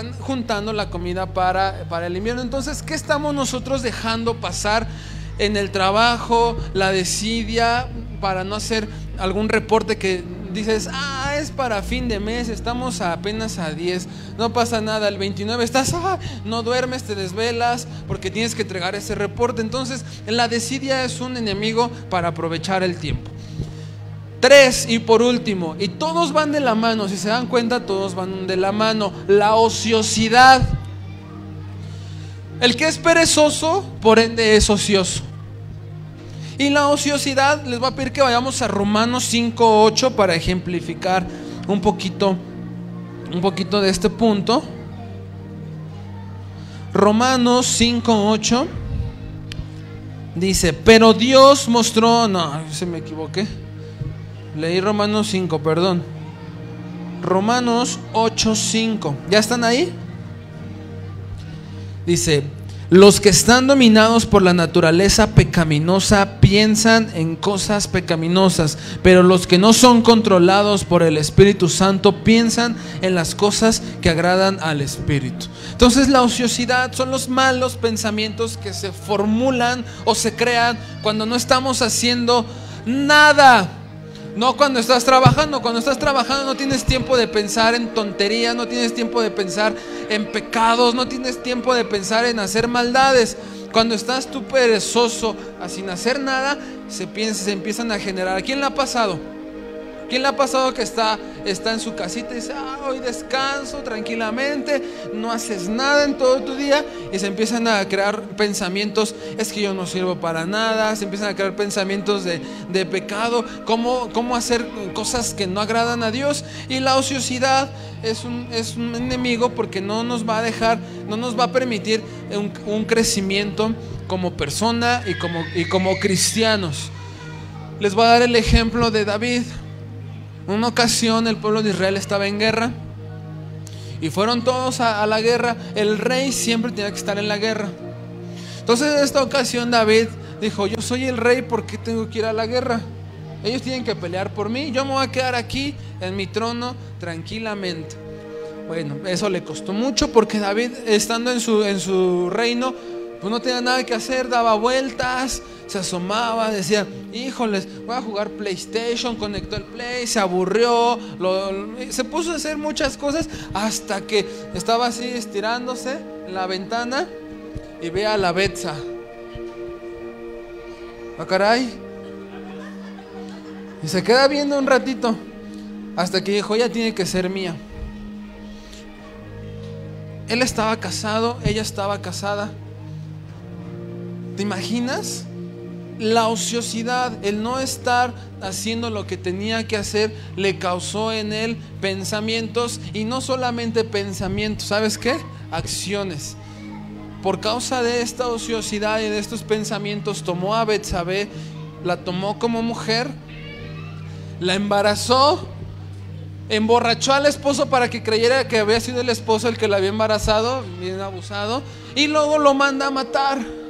están juntando la comida para, para el invierno. Entonces, ¿qué estamos nosotros dejando pasar en el trabajo, la desidia, para no hacer algún reporte que dices, ah, es para fin de mes, estamos apenas a 10, no pasa nada, el 29 estás, ah, no duermes, te desvelas, porque tienes que entregar ese reporte. Entonces, la desidia es un enemigo para aprovechar el tiempo. Tres, y por último, y todos van de la mano, si se dan cuenta, todos van de la mano, la ociosidad. El que es perezoso, por ende es ocioso. Y la ociosidad, les voy a pedir que vayamos a Romanos 5.8 para ejemplificar un poquito, un poquito de este punto. Romanos 5.8 dice, pero Dios mostró, no, se me equivoqué. Leí Romanos 5, perdón. Romanos 8.5. ¿Ya están ahí? Dice, los que están dominados por la naturaleza pecaminosa piensan en cosas pecaminosas, pero los que no son controlados por el Espíritu Santo piensan en las cosas que agradan al Espíritu. Entonces la ociosidad son los malos pensamientos que se formulan o se crean cuando no estamos haciendo nada. No cuando estás trabajando, cuando estás trabajando no tienes tiempo de pensar en tonterías, no tienes tiempo de pensar en pecados, no tienes tiempo de pensar en hacer maldades. Cuando estás tú perezoso, sin hacer nada, se, piensa, se empiezan a generar. ¿A quién le ha pasado? ¿Quién le ha pasado que está, está en su casita y dice, ah, hoy descanso tranquilamente, no haces nada en todo tu día? Y se empiezan a crear pensamientos, es que yo no sirvo para nada, se empiezan a crear pensamientos de, pecado, cómo, cómo hacer cosas que no agradan a Dios. Y la ociosidad es un, es un enemigo porque no nos va a dejar, no nos va a permitir un, un crecimiento como persona y como, y como cristianos. Les voy a dar el ejemplo de David. Una ocasión el pueblo de Israel estaba en guerra y fueron todos a, la guerra. El rey siempre tenía que estar en la guerra. Entonces en esta ocasión David dijo, yo soy el rey, ¿por qué tengo que ir a la guerra? Ellos tienen que pelear por mí, yo me voy a quedar aquí en mi trono tranquilamente. Bueno, eso le costó mucho porque David, estando en su, en su reino, pues no tenía nada que hacer, daba vueltas, se asomaba, decía, híjoles, voy a jugar PlayStation, conectó el Play, se aburrió, se puso a hacer muchas cosas hasta que estaba así estirándose en la ventana y ve a la Betsa. ¿A ah, caray? Y se queda viendo un ratito hasta que dijo, ya tiene que ser mía. Él estaba casado, ella estaba casada. ¿Te imaginas? La ociosidad, el no estar haciendo lo que tenía que hacer, le causó en él pensamientos y no solamente pensamientos, ¿sabes qué? Acciones. Por causa de esta ociosidad y de estos pensamientos, tomó a Betsabé, la tomó como mujer, la embarazó, emborrachó al esposo para que creyera que había sido el esposo el que la había embarazado, bien abusado, y luego lo manda a matar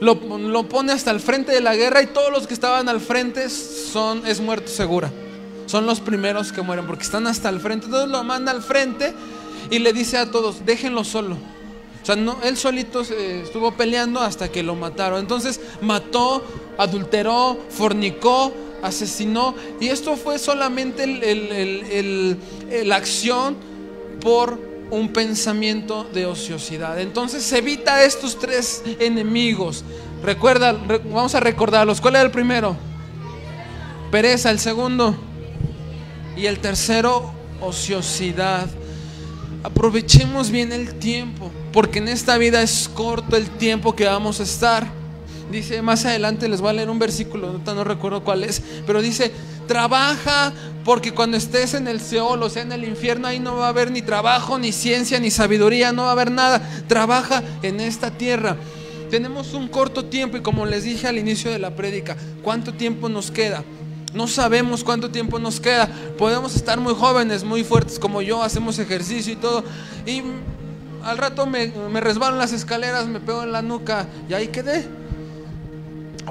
lo, pone hasta el frente de la guerra y todos los que estaban al frente son, es muerto segura. Son los primeros que mueren porque están hasta el frente. Entonces lo manda al frente y le dice a todos, déjenlo solo. O sea, no, él solito estuvo peleando hasta que lo mataron. Entonces mató, adulteró, fornicó, asesinó. Y esto fue solamente la acción por un pensamiento de ociosidad. Entonces evita estos tres enemigos. Recuerda, vamos a recordarlos. ¿Cuál era el primero? Pereza, el segundo. Y el tercero, ociosidad. Aprovechemos bien el tiempo, porque en esta vida es corto el tiempo que vamos a estar. Dice más adelante, les voy a leer un versículo, no recuerdo cuál es, pero dice, trabaja porque cuando estés en el Seol, o sea, en el infierno, ahí no va a haber ni trabajo, ni ciencia, ni sabiduría, no va a haber nada. Trabaja en esta tierra. Tenemos un corto tiempo y como les dije al inicio de la prédica, ¿cuánto tiempo nos queda? No sabemos cuánto tiempo nos queda. Podemos estar muy jóvenes, muy fuertes como yo, hacemos ejercicio y todo. Y al rato me, me resbalo las escaleras, me pego en la nuca y ahí quedé.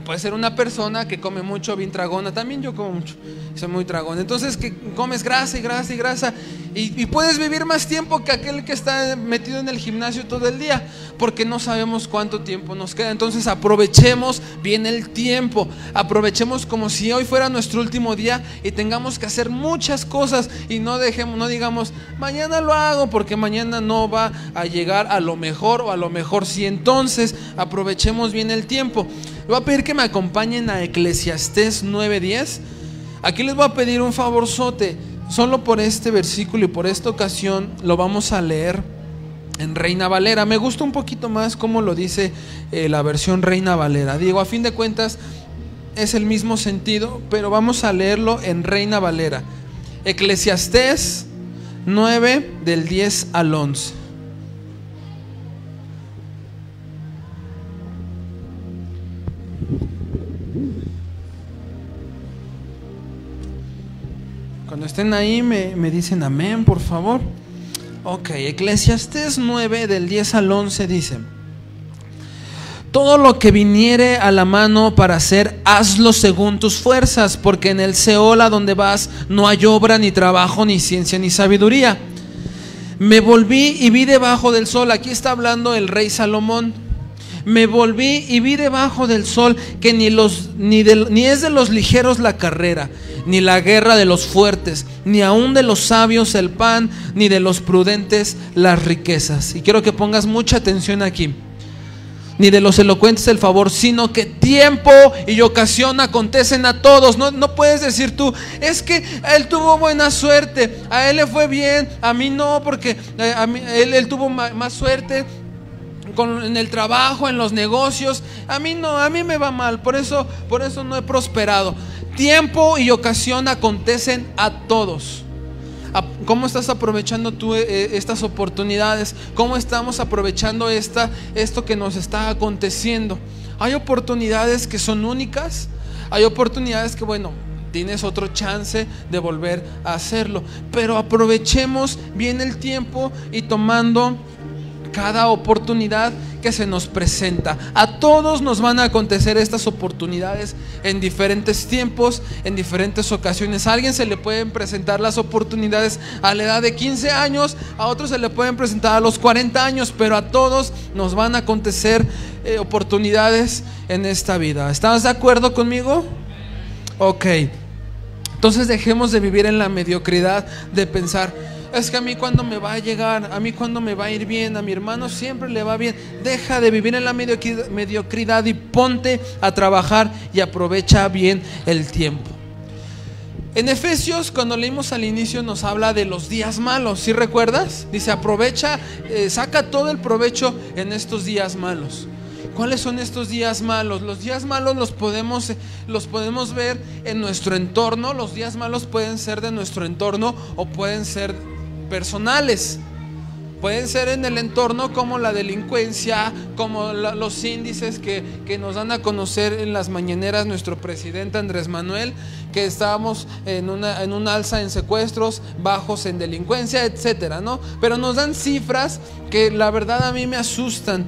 Puede ser una persona que come mucho, bien tragona. También yo como mucho, soy muy tragón. Entonces que comes grasa y grasa y grasa. Y, puedes vivir más tiempo que aquel que está metido en el gimnasio todo el día. Porque no sabemos cuánto tiempo nos queda. Entonces aprovechemos bien el tiempo. Aprovechemos como si hoy fuera nuestro último día y tengamos que hacer muchas cosas. Y no dejemos, no digamos, mañana lo hago porque mañana no va a llegar a lo mejor o a lo mejor sí. Entonces aprovechemos bien el tiempo. Le voy a pedir que me acompañen a Eclesiastés 9:10. Aquí les voy a pedir un favorzote. Solo por este versículo y por esta ocasión lo vamos a leer en Reina Valera. Me gusta un poquito más como lo dice eh, la versión Reina Valera. Digo, a fin de cuentas es el mismo sentido, pero vamos a leerlo en Reina Valera. Eclesiastés 9 del 10 al 11. Estén ahí me, dicen amén, por favor. Ok, Eclesiastés 9 del 10 al 11 dice, todo lo que viniere a la mano para hacer, hazlo según tus fuerzas, porque en el Seol a donde vas no hay obra, ni trabajo, ni ciencia, ni sabiduría. Me volví y vi debajo del sol, aquí está hablando el rey Salomón, me volví y vi debajo del sol que ni, los, ni, ni es de los ligeros la carrera, ni la guerra de los fuertes, ni aun de los sabios el pan, ni de los prudentes las riquezas. Y quiero que pongas mucha atención aquí. Ni de los elocuentes el favor, sino que tiempo y ocasión acontecen a todos. No, no puedes decir tú, es que él tuvo buena suerte, a él le fue bien, a mí no, porque eh, a mí, él tuvo más suerte en el trabajo, en los negocios. A mí no, a mí me va mal, por eso, por eso no he prosperado. Tiempo y ocasión acontecen a todos. ¿Cómo estás aprovechando tú eh, eh, estas oportunidades? ¿Cómo estamos aprovechando esta, esto que nos está aconteciendo? Hay oportunidades que son únicas, hay oportunidades que, bueno, tienes otro chance de volver a hacerlo, pero aprovechemos bien el tiempo y tomando cada oportunidad que se nos presenta. A todos nos van a acontecer estas oportunidades en diferentes tiempos, en diferentes ocasiones. A alguien se le pueden presentar las oportunidades a la edad de 15 años, a otros se le pueden presentar a los 40 años, pero a todos nos van a acontecer eh, oportunidades en esta vida. ¿Estás de acuerdo conmigo? Ok. Entonces dejemos de vivir en la mediocridad de pensar, es que a mí cuando me va a llegar, a mí cuando me va a ir bien, a mi hermano siempre le va bien. Deja de vivir en la mediocridad y ponte a trabajar y aprovecha bien el tiempo. En Efesios, cuando leímos al inicio, nos habla de los días malos. ¿Sí recuerdas? Dice, aprovecha, eh, saca todo el provecho en estos días malos. ¿Cuáles son estos días malos? Los días malos los podemos, los podemos ver en nuestro entorno. Los días malos pueden ser de nuestro entorno o pueden ser personales. Pueden ser en el entorno como la delincuencia, como los índices que, que, nos dan a conocer en las mañaneras nuestro presidente Andrés Manuel, que estábamos en en un alza en secuestros, bajos en delincuencia, etcétera, ¿no? Pero nos dan cifras que la verdad a mí me asustan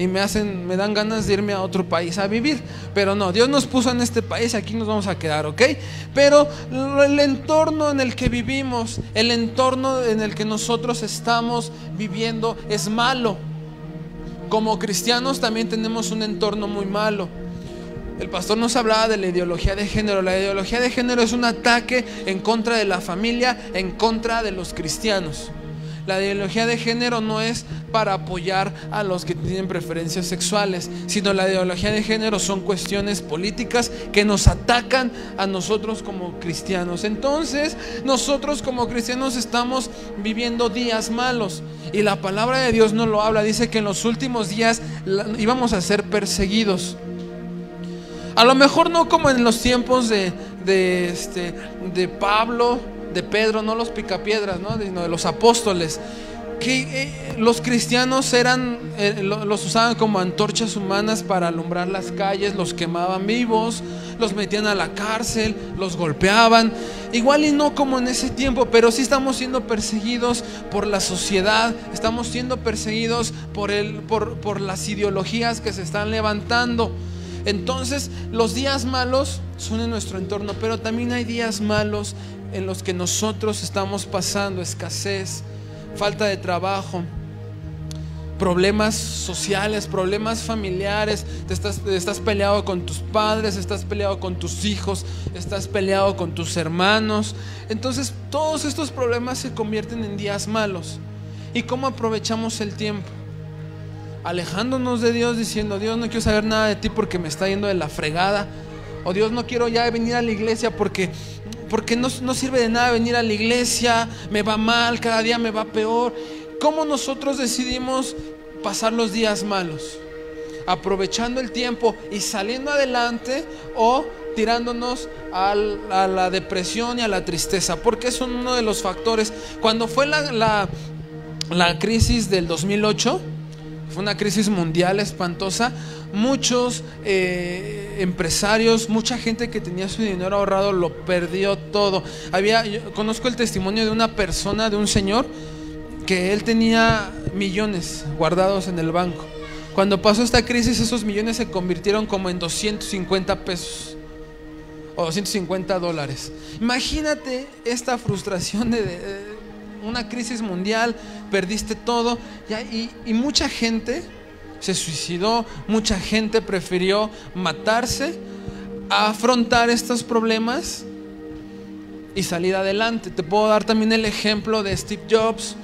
y me hacen, me dan ganas de irme a otro país a vivir. Pero no, Dios nos puso en este país aquí nos vamos a quedar, ¿ok? Pero el entorno en el que vivimos, el entorno en el que nosotros estamos viviendo es malo. Como cristianos también tenemos un entorno muy malo. El pastor nos hablaba de la ideología de género. La ideología de género es un ataque en contra de la familia, en contra de los cristianos. La ideología de género no es para apoyar a los que tienen preferencias sexuales, sino la ideología de género son cuestiones políticas que nos atacan a nosotros como cristianos. Entonces, nosotros como cristianos estamos viviendo días malos y la palabra de Dios no lo habla. Dice que en los últimos días íbamos a ser perseguidos. A lo mejor no como en los tiempos de, de, este, de Pablo, de Pedro, no los picapiedras, ¿no? sino de los apóstoles. Que eh, los cristianos eran, eh, los usaban como antorchas humanas para alumbrar las calles, los quemaban vivos, los metían a la cárcel, los golpeaban. Igual y no como en ese tiempo, pero sí estamos siendo perseguidos por la sociedad, estamos siendo perseguidos por, el, por, por las ideologías que se están levantando. Entonces, los días malos son en nuestro entorno, pero también hay días malos en los que nosotros estamos pasando escasez, falta de trabajo, problemas sociales, problemas familiares, te estás, estás peleado con tus padres, estás peleado con tus hijos, estás peleado con tus hermanos. Entonces todos estos problemas se convierten en días malos. ¿Y cómo aprovechamos el tiempo? Alejándonos de Dios diciendo, Dios no quiero saber nada de ti porque me está yendo de la fregada. O Dios no quiero ya venir a la iglesia porque porque no, no, sirve de nada venir a la iglesia, me va mal, cada día me va peor. ¿Cómo nosotros decidimos pasar los días malos? Aprovechando el tiempo y saliendo adelante o tirándonos a la depresión y a la tristeza, porque son uno de los factores. Cuando fue la, la, la crisis del 2008, fue una crisis mundial espantosa, muchos eh, empresarios, mucha gente que tenía su dinero ahorrado lo perdió todo. Había, conozco el testimonio de una persona, de un señor, que él tenía millones guardados en el banco. Cuando pasó esta crisis, esos millones se convirtieron como en 250 pesos o 250 dólares. Imagínate esta frustración de, una crisis mundial, perdiste todo y mucha gente se suicidó, mucha gente prefirió matarse a afrontar estos problemas y salir adelante. Te puedo dar también el ejemplo de Steve Jobs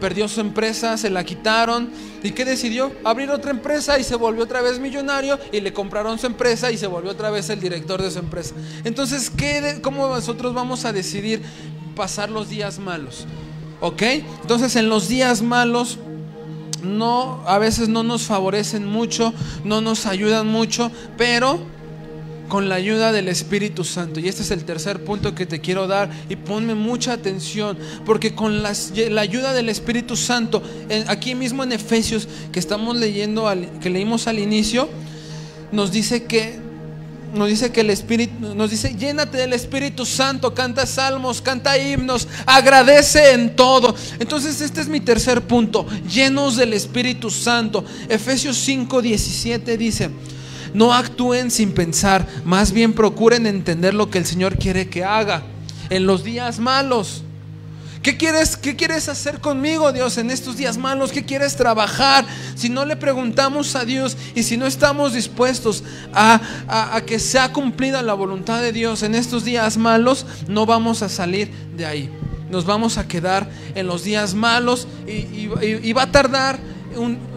perdió su empresa, se la quitaron. ¿Y qué decidió? Abrir otra empresa y se volvió otra vez millonario y le compraron su empresa y se volvió otra vez el director de su empresa. Entonces, ¿qué ¿cómo nosotros vamos a decidir pasar los días malos? ¿Ok? Entonces, en los días malos no a veces no nos favorecen mucho, no nos ayudan mucho, pero con la ayuda del Espíritu Santo. Y este es el tercer punto que te quiero dar y ponme mucha atención, porque con la ayuda del Espíritu Santo, aquí mismo en Efesios que estamos leyendo, que leímos al inicio, nos dice que nos dice que el Espíritu, nos dice, llénate del Espíritu Santo, canta salmos, canta himnos, agradece en todo. Entonces este es mi tercer punto, llenos del Espíritu Santo. Efesios 5, 17 dice, no actúen sin pensar, más bien procuren entender lo que el Señor quiere que haga en los días malos. ¿Qué quieres, ¿Qué quieres hacer conmigo, Dios, en estos días malos? ¿Qué quieres trabajar? Si no le preguntamos a Dios y si no estamos dispuestos a, que sea cumplida la voluntad de Dios en estos días malos, no vamos a salir de ahí. Nos vamos a quedar en los días malos y va a tardar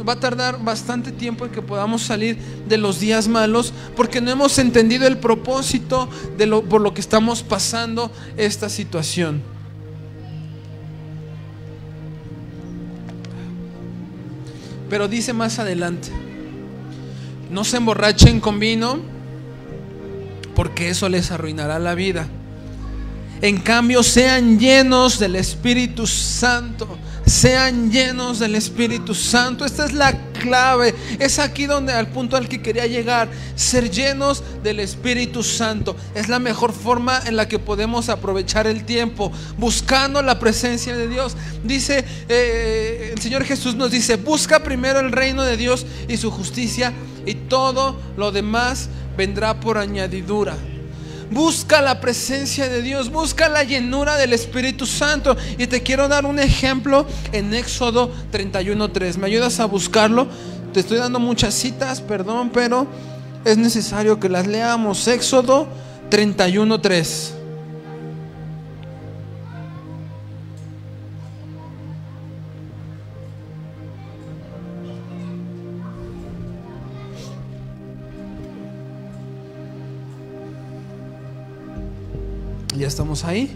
va a tardar bastante tiempo en que podamos salir de los días malos porque no hemos entendido el propósito de lo, por lo que estamos pasando esta situación. Pero dice más adelante, no se emborrachen con vino porque eso les arruinará la vida. En cambio, sean llenos del Espíritu Santo sean llenos del Espíritu Santo. Esta es la clave. Es aquí donde al punto al que quería llegar. Ser llenos del Espíritu Santo. Es la mejor forma en la que podemos aprovechar el tiempo. Buscando la presencia de Dios. Dice, eh, el Señor Jesús nos dice, busca primero el reino de Dios y su justicia y todo lo demás vendrá por añadidura. Busca la presencia de Dios, busca la llenura del Espíritu Santo. Y te quiero dar un ejemplo en Éxodo 31.3. ¿Me ayudas a buscarlo? Te estoy dando muchas citas, perdón, pero es necesario que las leamos. Éxodo 31.3. estamos ahí.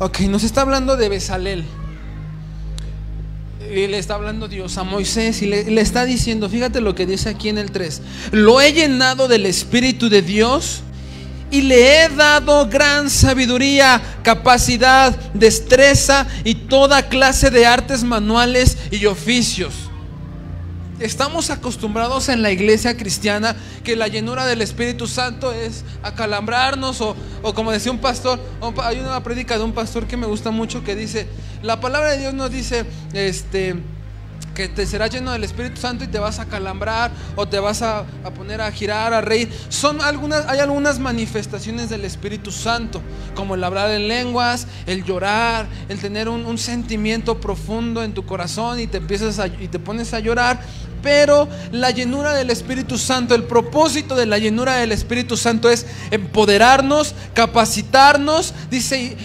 Ok, nos está hablando de Besalel. Y le está hablando Dios a Moisés y le, le, está diciendo, fíjate lo que dice aquí en el 3, lo he llenado del Espíritu de Dios y le he dado gran sabiduría, capacidad, destreza y toda clase de artes manuales y oficios estamos acostumbrados en la iglesia cristiana que la llenura del Espíritu Santo es acalambrarnos o, como decía un pastor, hay una prédica de un pastor que me gusta mucho que dice, la palabra de Dios nos dice, este, que te serás lleno del Espíritu Santo y te vas a calambrar o te vas a, a, poner a girar, a reír. Son algunas, hay algunas manifestaciones del Espíritu Santo, como el hablar en lenguas, el llorar, el tener un, un sentimiento profundo en tu corazón y te empiezas a, y te pones a llorar. Pero la llenura del Espíritu Santo, el propósito de la llenura del Espíritu Santo es empoderarnos, capacitarnos. Dice,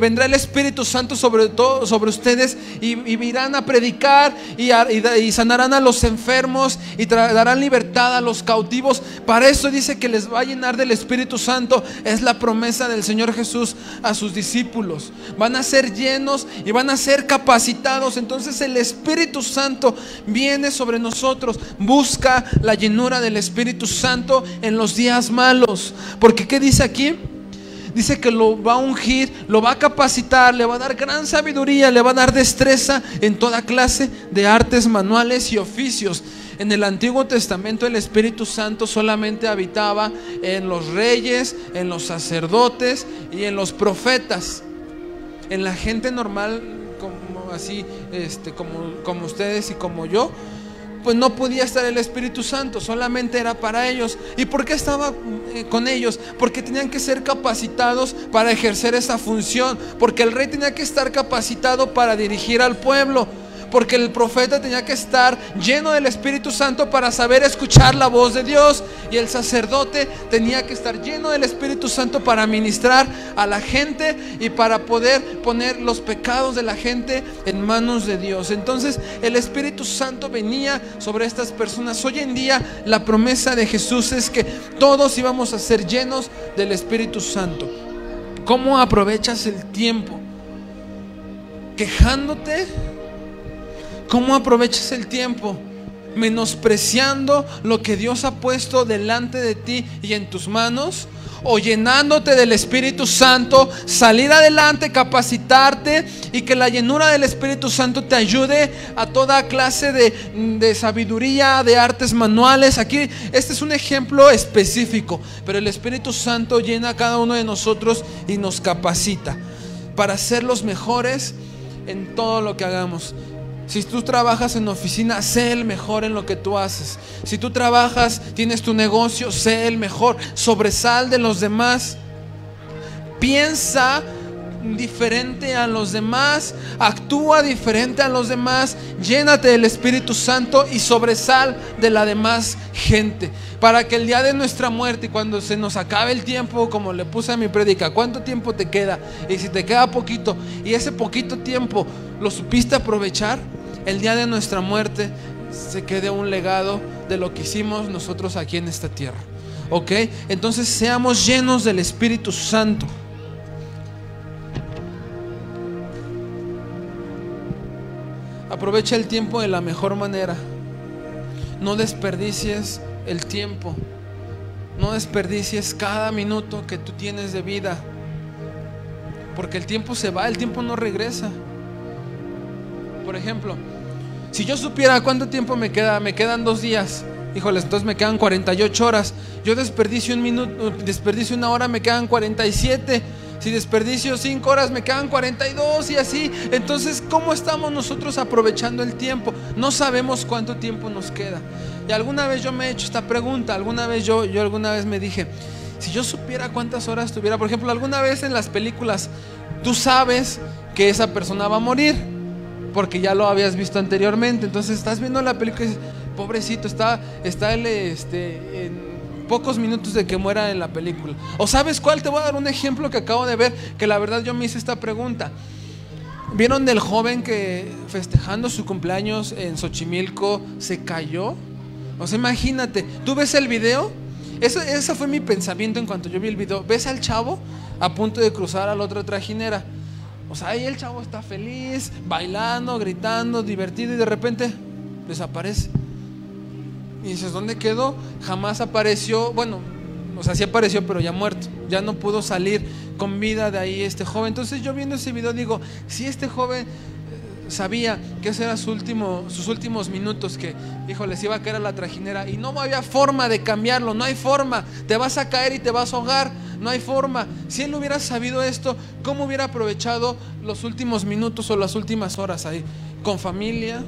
vendrá el Espíritu Santo sobre todo sobre ustedes y, y irán a predicar y, y, sanarán a los enfermos y darán libertad a los cautivos. Para eso dice que les va a llenar del Espíritu Santo. Es la promesa del Señor Jesús a sus discípulos. Van a ser llenos y van a ser capacitados. Entonces el Espíritu Santo viene sobre nosotros. Busca la llenura del Espíritu Santo en los días malos. Porque ¿qué dice aquí? Dice que lo va a ungir, lo va a capacitar, le va a dar gran sabiduría, le va a dar destreza en toda clase de artes manuales y oficios. En el Antiguo Testamento el Espíritu Santo solamente habitaba en los reyes, en los sacerdotes y en los profetas. En la gente normal, como así, este, como, como ustedes y como yo, pues no podía estar el Espíritu Santo, solamente era para ellos. ¿Y por qué estaba con ellos? Porque tenían que ser capacitados para ejercer esa función, porque el rey tenía que estar capacitado para dirigir al pueblo porque el profeta tenía que estar lleno del Espíritu Santo para saber escuchar la voz de Dios y el sacerdote tenía que estar lleno del Espíritu Santo para ministrar a la gente y para poder poner los pecados de la gente en manos de Dios. Entonces el Espíritu Santo venía sobre estas personas. Hoy en día la promesa de Jesús es que todos íbamos a ser llenos del Espíritu Santo. ¿Cómo aprovechas el tiempo? Quejándote ¿Cómo aprovechas el tiempo? Menospreciando lo que Dios ha puesto delante de ti y en tus manos. O llenándote del Espíritu Santo, salir adelante, capacitarte y que la llenura del Espíritu Santo te ayude a toda clase de, de sabiduría, de artes manuales. Aquí este es un ejemplo específico, pero el Espíritu Santo llena a cada uno de nosotros y nos capacita para ser los mejores en todo lo que hagamos. Si tú trabajas en oficina, sé el mejor en lo que tú haces. Si tú trabajas, tienes tu negocio, sé el mejor. Sobresal de los demás. Piensa diferente a los demás, actúa diferente a los demás, llénate del Espíritu Santo y sobresal de la demás gente. Para que el día de nuestra muerte cuando se nos acabe el tiempo, como le puse a mi predica, ¿cuánto tiempo te queda? Y si te queda poquito y ese poquito tiempo lo supiste aprovechar, el día de nuestra muerte se quede un legado de lo que hicimos nosotros aquí en esta tierra. ¿Ok? Entonces seamos llenos del Espíritu Santo. Aprovecha el tiempo de la mejor manera. No desperdicies el tiempo. No desperdicies cada minuto que tú tienes de vida. Porque el tiempo se va, el tiempo no regresa. Por ejemplo, si yo supiera cuánto tiempo me queda, me quedan dos días. Híjoles, entonces me quedan 48 horas. Yo desperdicio un minuto, desperdicio una hora, me quedan 47. Si desperdicio 5 horas, me quedan 42 y así. Entonces, ¿cómo estamos nosotros aprovechando el tiempo? No sabemos cuánto tiempo nos queda. Y alguna vez yo me he hecho esta pregunta. Alguna vez yo, yo alguna vez me dije, si yo supiera cuántas horas tuviera, por ejemplo, alguna vez en las películas, tú sabes que esa persona va a morir porque ya lo habías visto anteriormente. Entonces estás viendo la película y dices, pobrecito, está, está él este, en pocos minutos de que muera en la película. O sabes cuál, te voy a dar un ejemplo que acabo de ver, que la verdad yo me hice esta pregunta. ¿Vieron del joven que festejando su cumpleaños en Xochimilco se cayó? O sea, imagínate, ¿tú ves el video? Eso, ese fue mi pensamiento en cuanto yo vi el video. ¿Ves al chavo a punto de cruzar a la otra trajinera? O sea, ahí el chavo está feliz, bailando, gritando, divertido y de repente desaparece. Y dices, ¿dónde quedó? Jamás apareció, bueno, o sea, sí apareció, pero ya muerto. Ya no pudo salir con vida de ahí este joven. Entonces yo viendo ese video digo, si este joven sabía que ese era su último, sus últimos minutos, que, híjole, se iba a caer a la trajinera y no había forma de cambiarlo, no hay forma, te vas a caer y te vas a ahogar no hay forma. Si él hubiera sabido esto, ¿cómo hubiera aprovechado los últimos minutos o las últimas horas ahí? Con familia,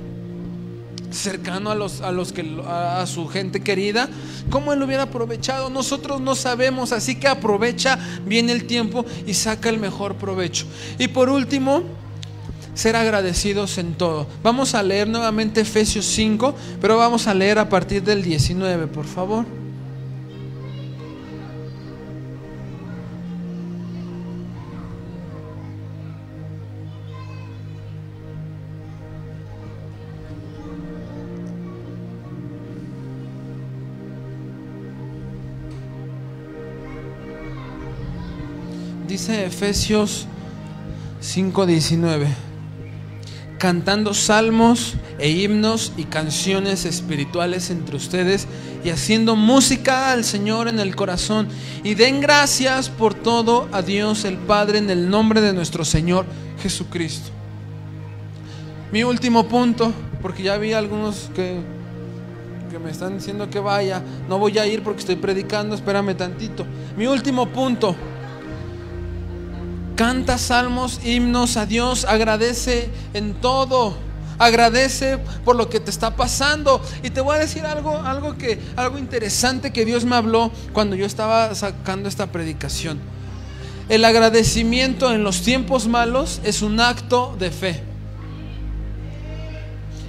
cercano a los a los que a, su gente querida, cómo él hubiera aprovechado. Nosotros no sabemos, así que aprovecha bien el tiempo y saca el mejor provecho. Y por último, ser agradecidos en todo. Vamos a leer nuevamente Efesios 5, pero vamos a leer a partir del 19, por favor. Dice Efesios 5:19, cantando salmos e himnos y canciones espirituales entre ustedes y haciendo música al Señor en el corazón. Y den gracias por todo a Dios el Padre en el nombre de nuestro Señor Jesucristo. Mi último punto, porque ya vi algunos que, que me están diciendo que vaya, no voy a ir porque estoy predicando, espérame tantito. Mi último punto Canta salmos, himnos a Dios, agradece en todo. Agradece por lo que te está pasando. Y te voy a decir algo, algo que algo interesante que Dios me habló cuando yo estaba sacando esta predicación. El agradecimiento en los tiempos malos es un acto de fe.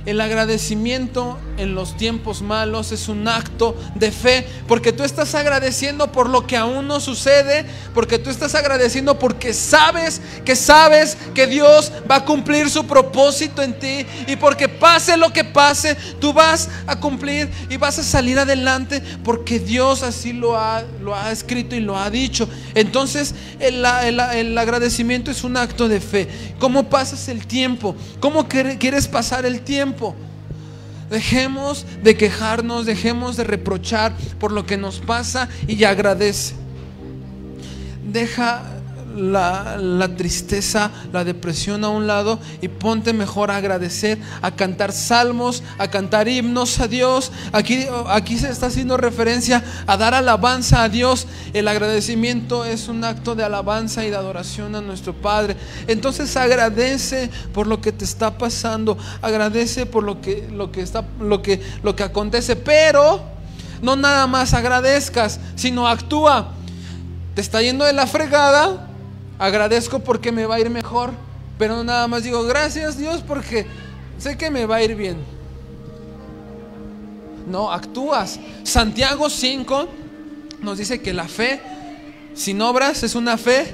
El agradecimiento en los tiempos malos es un acto de fe, porque tú estás agradeciendo por lo que aún no sucede, porque tú estás agradeciendo porque sabes que sabes que Dios va a cumplir su propósito en ti y porque pase lo que pase, tú vas a cumplir y vas a salir adelante porque Dios así lo ha, lo ha escrito y lo ha dicho. Entonces el, el agradecimiento es un acto de fe. ¿Cómo pasas el tiempo? ¿Cómo quieres pasar el tiempo? Dejemos de quejarnos, dejemos de reprochar por lo que nos pasa y agradece. Deja la, tristeza, la depresión a un lado y ponte mejor a agradecer, a cantar salmos, a cantar himnos a Dios. Aquí, aquí se está haciendo referencia a dar alabanza a Dios. El agradecimiento es un acto de alabanza y de adoración a nuestro Padre. Entonces agradece por lo que te está pasando, agradece por lo que, lo que, está, lo que, lo que acontece, pero no nada más agradezcas, sino actúa. Te está yendo de la fregada, agradezco porque me va a ir mejor, pero nada más digo gracias Dios porque sé que me va a ir bien. No, actúas. Santiago 5 nos dice que la fe sin obras es una fe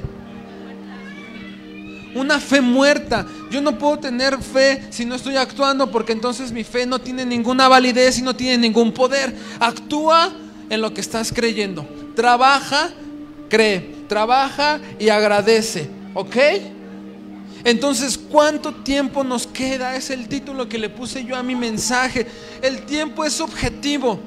una fe muerta. Yo no puedo tener fe si no estoy actuando porque entonces mi fe no tiene ninguna validez y no tiene ningún poder. Actúa en lo que estás creyendo. Trabaja, cree trabaja y agradece, ¿ok? Entonces, ¿cuánto tiempo nos queda? Es el título que le puse yo a mi mensaje. El tiempo es subjetivo.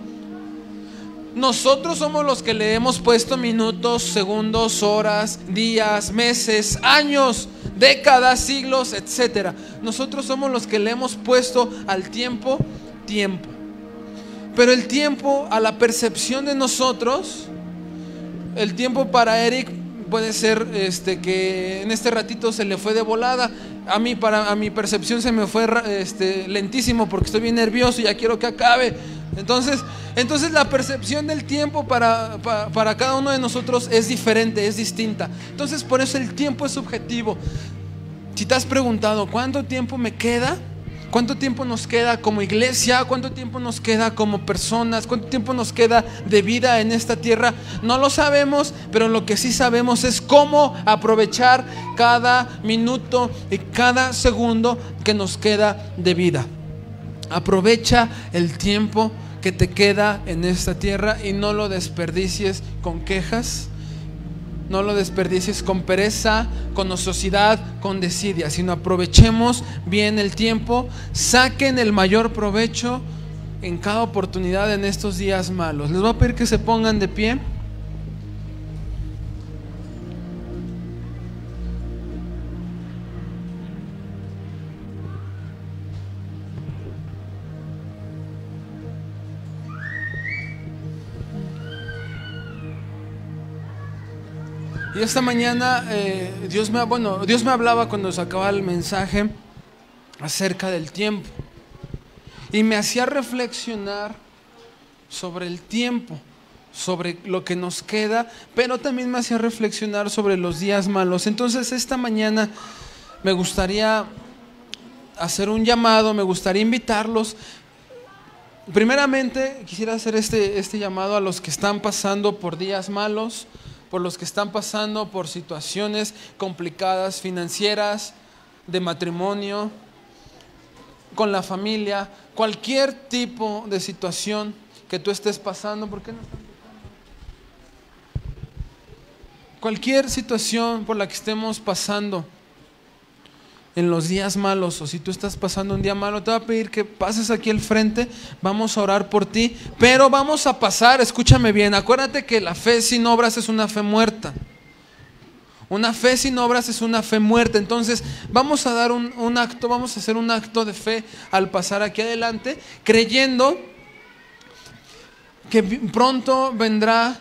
Nosotros somos los que le hemos puesto minutos, segundos, horas, días, meses, años, décadas, siglos, etc. Nosotros somos los que le hemos puesto al tiempo tiempo. Pero el tiempo a la percepción de nosotros el tiempo para Eric puede ser este, que en este ratito se le fue de volada. A mí, para a mi percepción, se me fue este, lentísimo porque estoy bien nervioso y ya quiero que acabe. Entonces, entonces la percepción del tiempo para, para cada uno de nosotros es diferente, es distinta. Entonces, por eso el tiempo es subjetivo. Si te has preguntado, ¿cuánto tiempo me queda? ¿Cuánto tiempo nos queda como iglesia? ¿Cuánto tiempo nos queda como personas? ¿Cuánto tiempo nos queda de vida en esta tierra? No lo sabemos, pero lo que sí sabemos es cómo aprovechar cada minuto y cada segundo que nos queda de vida. Aprovecha el tiempo que te queda en esta tierra y no lo desperdicies con quejas, no lo desperdicies con pereza, con ociosidad, con desidia, sino aprovechemos bien el tiempo, saquen el mayor provecho en cada oportunidad en estos días malos. Les voy a pedir que se pongan de pie. Esta mañana eh, Dios, me, bueno, Dios me hablaba cuando sacaba el mensaje acerca del tiempo. y me hacía reflexionar sobre el tiempo, sobre lo que nos queda, pero también me hacía reflexionar sobre los días malos. Entonces esta mañana me gustaría hacer un llamado, me gustaría invitarlos. Primeramente quisiera hacer este, este llamado a los que están pasando por días malos, por los que están pasando por situaciones complicadas financieras, de matrimonio, con la familia, cualquier tipo de situación que tú estés pasando, ¿por qué no Cualquier situación por la que estemos pasando en los días malos o si tú estás pasando un día malo, te voy a pedir que pases aquí al frente, vamos a orar por ti, pero vamos a pasar, escúchame bien, acuérdate que la fe sin obras es una fe muerta. Una fe sin obras es una fe muerta. Entonces vamos a dar un, un, acto, vamos a hacer un acto de fe al pasar aquí adelante, creyendo que pronto vendrá,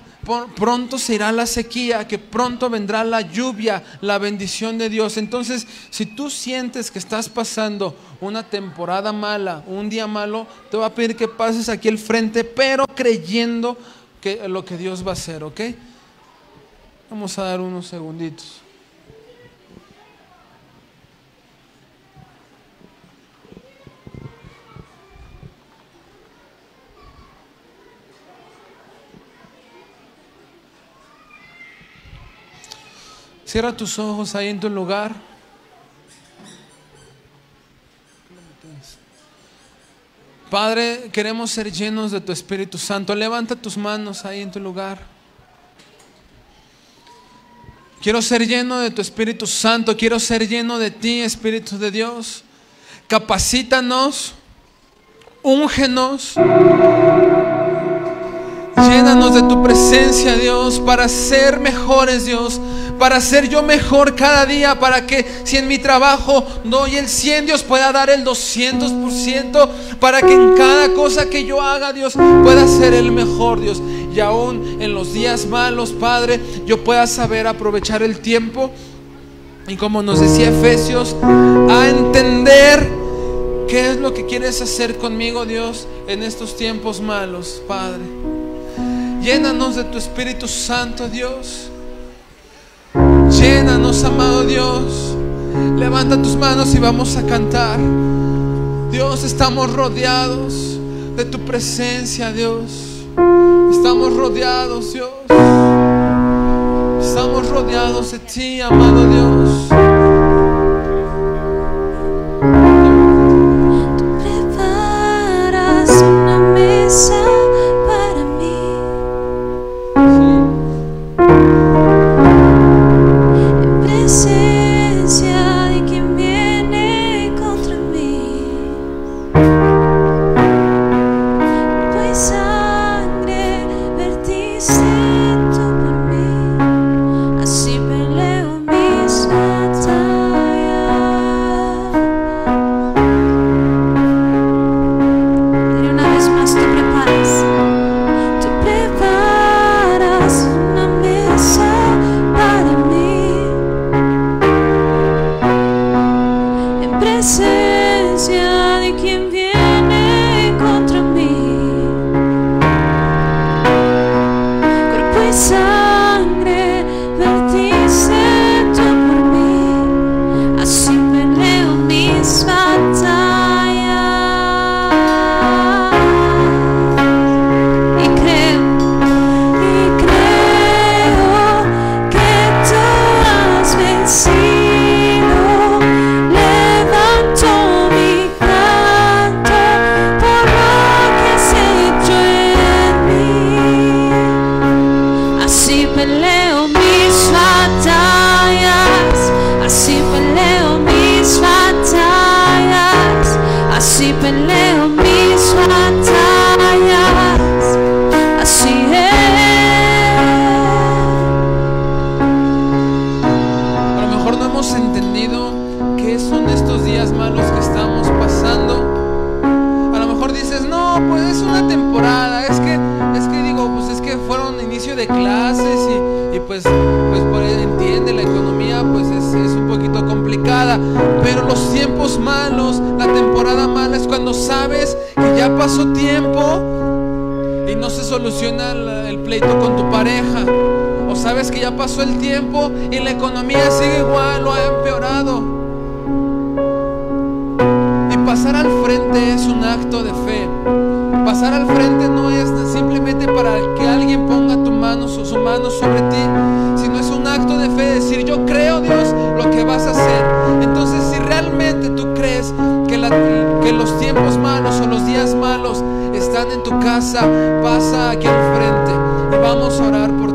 pronto se irá la sequía, que pronto vendrá la lluvia, la bendición de Dios. Entonces, si tú sientes que estás pasando una temporada mala, un día malo, te voy a pedir que pases aquí al frente, pero creyendo que lo que Dios va a hacer, ¿ok? Vamos a dar unos segunditos. Cierra tus ojos ahí en tu lugar. Padre, queremos ser llenos de tu Espíritu Santo. Levanta tus manos ahí en tu lugar. Quiero ser lleno de tu Espíritu Santo. Quiero ser lleno de ti, Espíritu de Dios. Capacítanos. Úngenos. Llénanos de tu presencia, Dios, para ser mejores, Dios. Para ser yo mejor cada día. Para que si en mi trabajo doy el 100, Dios pueda dar el 200%. Para que en cada cosa que yo haga, Dios, pueda ser el mejor, Dios y aún en los días malos, Padre, yo pueda saber aprovechar el tiempo y como nos decía Efesios, a entender qué es lo que quieres hacer conmigo, Dios, en estos tiempos malos, Padre. Llénanos de tu Espíritu Santo, Dios. Llénanos, amado Dios. Levanta tus manos y vamos a cantar. Dios, estamos rodeados de tu presencia, Dios. Estamos rodeados, Dios. Estamos rodeados de ti, amado Dios. pues, pues por él entiende la economía, pues es, es un poquito complicada. Pero los tiempos malos, la temporada mala es cuando sabes que ya pasó tiempo y no se soluciona el, el pleito con tu pareja. O sabes que ya pasó el tiempo y la economía sigue igual o ha empeorado. están en tu casa, pasa aquí al frente y vamos a orar por